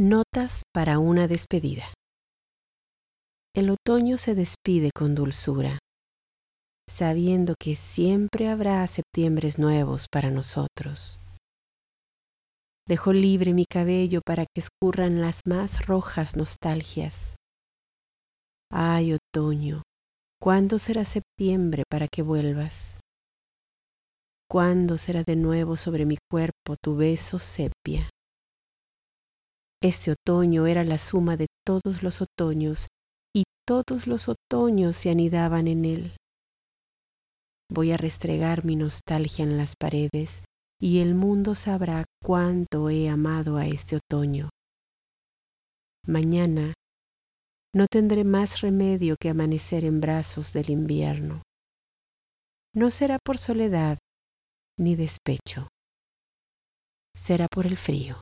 Notas para una despedida. El otoño se despide con dulzura, sabiendo que siempre habrá septiembres nuevos para nosotros. Dejo libre mi cabello para que escurran las más rojas nostalgias. Ay, otoño, ¿cuándo será septiembre para que vuelvas? ¿Cuándo será de nuevo sobre mi cuerpo tu beso sepia? Este otoño era la suma de todos los otoños y todos los otoños se anidaban en él. Voy a restregar mi nostalgia en las paredes y el mundo sabrá cuánto he amado a este otoño. Mañana no tendré más remedio que amanecer en brazos del invierno. No será por soledad ni despecho, será por el frío.